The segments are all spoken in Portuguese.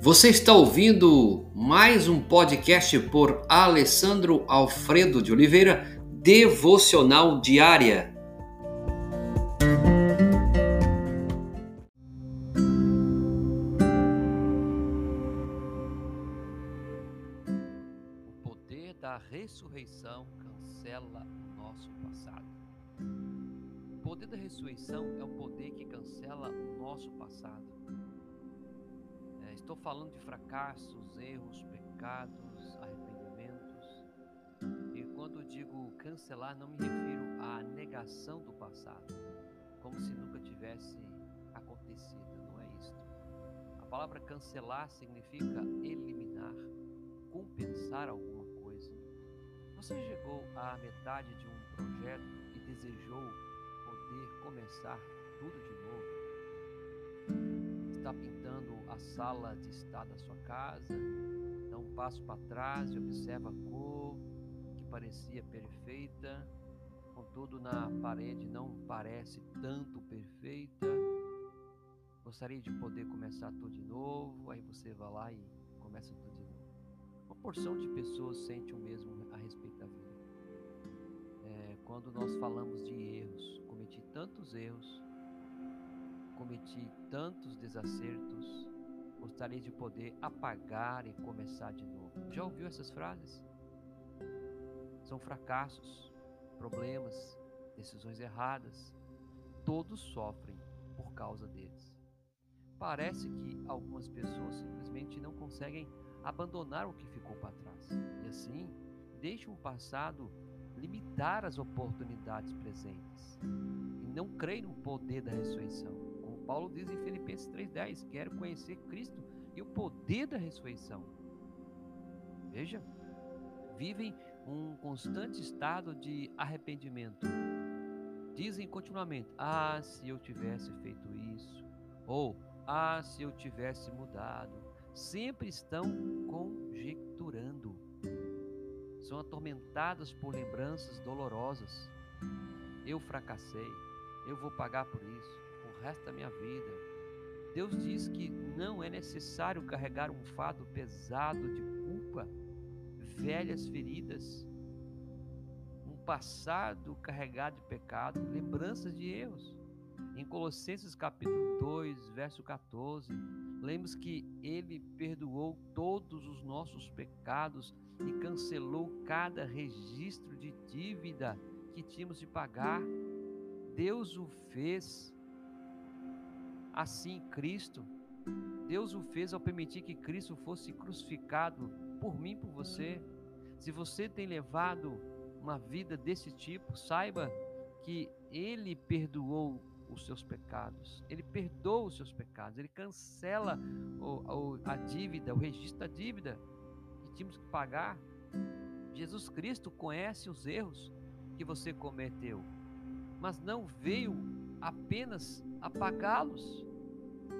Você está ouvindo mais um podcast por Alessandro Alfredo de Oliveira, Devocional Diária. O poder da ressurreição cancela o nosso passado. O poder da ressurreição é o poder que cancela o nosso passado. Estou falando de fracassos, erros, pecados, arrependimentos. E quando digo cancelar, não me refiro à negação do passado, como se nunca tivesse acontecido, não é isto. A palavra cancelar significa eliminar, compensar alguma coisa. Você chegou à metade de um projeto e desejou poder começar tudo de novo? Está pintando a sala de estar da sua casa, dá um passo para trás e observa a cor que parecia perfeita, contudo na parede não parece tanto perfeita. Gostaria de poder começar tudo de novo, aí você vai lá e começa tudo de novo. Uma porção de pessoas sente o mesmo a respeito da vida. É, quando nós falamos de erros, cometi tantos erros, cometi tantos desacertos, gostaria de poder apagar e começar de novo. Já ouviu essas frases? São fracassos, problemas, decisões erradas. Todos sofrem por causa deles. Parece que algumas pessoas simplesmente não conseguem abandonar o que ficou para trás e assim deixam o passado limitar as oportunidades presentes e não creem no poder da ressurreição. Paulo diz em Filipenses 3:10, quero conhecer Cristo e o poder da ressurreição. Veja, vivem um constante estado de arrependimento. Dizem continuamente: "Ah, se eu tivesse feito isso", ou "Ah, se eu tivesse mudado". Sempre estão conjecturando são atormentadas por lembranças dolorosas. Eu fracassei, eu vou pagar por isso resto da minha vida. Deus diz que não é necessário carregar um fardo pesado de culpa, velhas feridas, um passado carregado de pecado, lembranças de erros. Em Colossenses capítulo 2, verso 14, lemos que ele perdoou todos os nossos pecados e cancelou cada registro de dívida que tínhamos de pagar. Deus o fez assim Cristo. Deus o fez ao permitir que Cristo fosse crucificado por mim, por você. Se você tem levado uma vida desse tipo, saiba que Ele perdoou os seus pecados. Ele perdoa os seus pecados. Ele cancela o, o, a dívida, o registro da dívida que tínhamos que pagar. Jesus Cristo conhece os erros que você cometeu, mas não veio apenas apagá-los,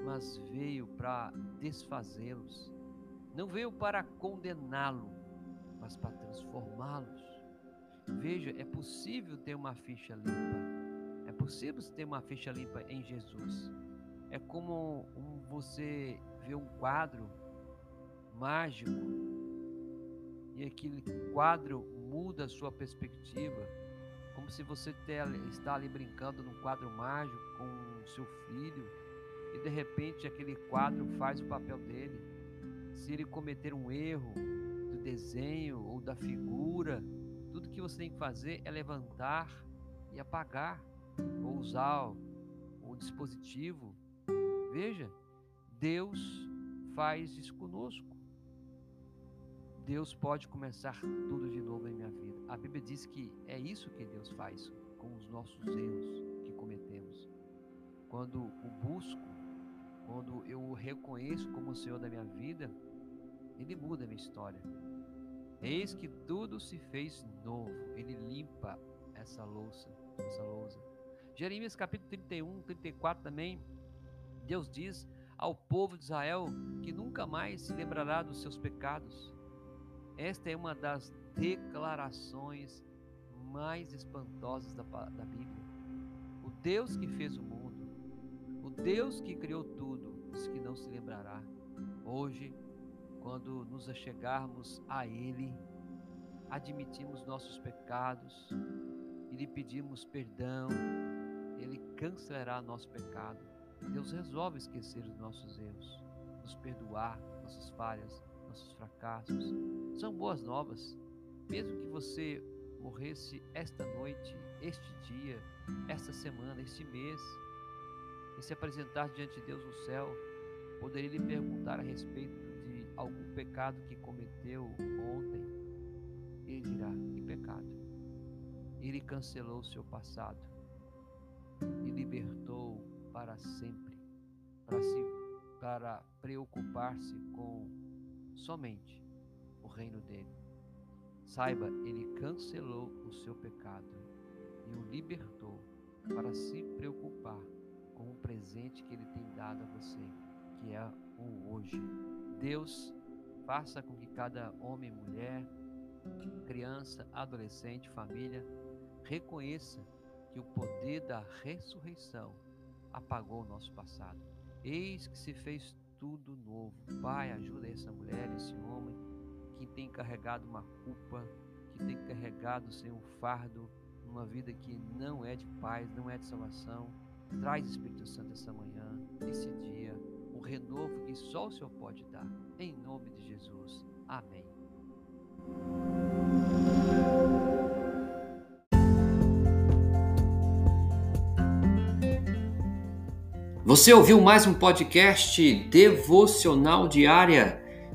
mas veio para desfazê-los. Não veio para condená-lo, mas para transformá-los. Veja, é possível ter uma ficha limpa. É possível ter uma ficha limpa em Jesus. É como você vê um quadro mágico e aquele quadro muda a sua perspectiva, como se você está ali brincando num quadro mágico com seu filho e de repente aquele quadro faz o papel dele. Se ele cometer um erro do desenho ou da figura, tudo que você tem que fazer é levantar e apagar ou usar o dispositivo. Veja, Deus faz isso conosco. Deus pode começar tudo de novo em minha vida. A Bíblia diz que é isso que Deus faz com os nossos erros que cometemos. Quando o busco, quando eu o reconheço como o Senhor da minha vida, Ele muda a minha história. Eis que tudo se fez novo. Ele limpa essa louça, essa lousa. Jeremias capítulo 31, 34 também, Deus diz ao povo de Israel que nunca mais se lembrará dos seus pecados. Esta é uma das declarações mais espantosas da, da Bíblia. O Deus que fez o mundo, o Deus que criou tudo, diz que não se lembrará Hoje, quando nos achegarmos a Ele, admitimos nossos pecados e lhe pedimos perdão, Ele cancelará nosso pecado. Deus resolve esquecer os nossos erros, nos perdoar nossas falhas, nossos fracassos. São boas novas. Mesmo que você morresse esta noite, este dia, esta semana, este mês, e se apresentar diante de Deus no céu, poderia lhe perguntar a respeito de algum pecado que cometeu ontem. Ele dirá: Que pecado? Ele cancelou o seu passado e libertou para sempre, para, se, para preocupar-se com somente o reino dele. Saiba, ele cancelou o seu pecado e o libertou para se preocupar com o presente que ele tem dado a você, que é o hoje. Deus faça com que cada homem, mulher, criança, adolescente, família reconheça que o poder da ressurreição apagou o nosso passado. Eis que se fez tudo novo. Pai, ajuda essa mulher, esse homem que tem carregado uma culpa, que tem carregado, Senhor, um fardo, uma vida que não é de paz, não é de salvação. Traz, Espírito Santo, essa manhã, esse dia, o renovo que só o Senhor pode dar. Em nome de Jesus. Amém. Você ouviu mais um podcast devocional diária?